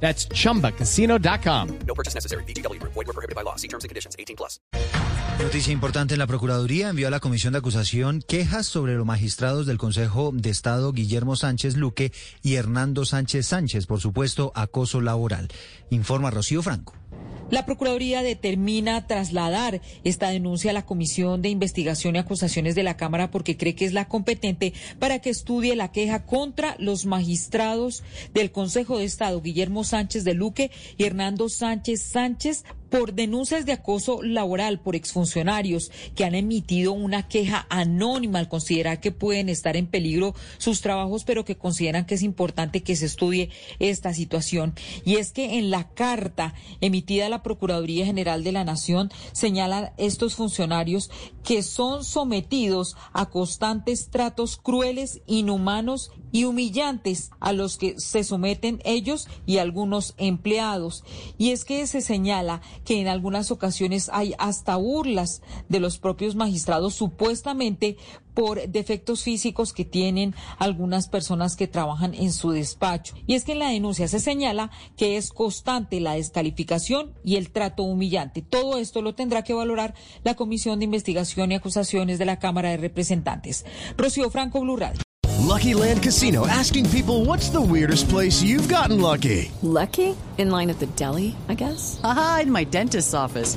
That's chumbacasino.com. No purchase necessary. BGW. Void were prohibited by law. See terms and conditions. 18 plus. Noticia importante, la Procuraduría envió a la Comisión de Acusación quejas sobre los magistrados del Consejo de Estado Guillermo Sánchez Luque y Hernando Sánchez Sánchez por supuesto acoso laboral. Informa Rocío Franco. La Procuraduría determina trasladar esta denuncia a la Comisión de Investigación y Acusaciones de la Cámara porque cree que es la competente para que estudie la queja contra los magistrados del Consejo de Estado, Guillermo Sánchez de Luque y Hernando Sánchez Sánchez, por denuncias de acoso laboral por exfuncionarios que han emitido una queja anónima al considerar que pueden estar en peligro sus trabajos, pero que consideran que es importante que se estudie esta situación. Y es que en la carta emitida la Procuraduría General de la Nación señalan estos funcionarios que son sometidos a constantes tratos crueles, inhumanos y humillantes a los que se someten ellos y algunos empleados. Y es que se señala que en algunas ocasiones hay hasta burlas de los propios magistrados supuestamente por defectos físicos que tienen algunas personas que trabajan en su despacho. Y es que en la denuncia se señala que es constante la descalificación y el trato humillante. Todo esto lo tendrá que valorar la Comisión de Investigación y Acusaciones de la Cámara de Representantes. Rocío Franco, Blue Radio. Lucky Land Casino asking people what's the weirdest place you've gotten lucky? Lucky? In line at the deli, I guess? Aha, in my dentist's office.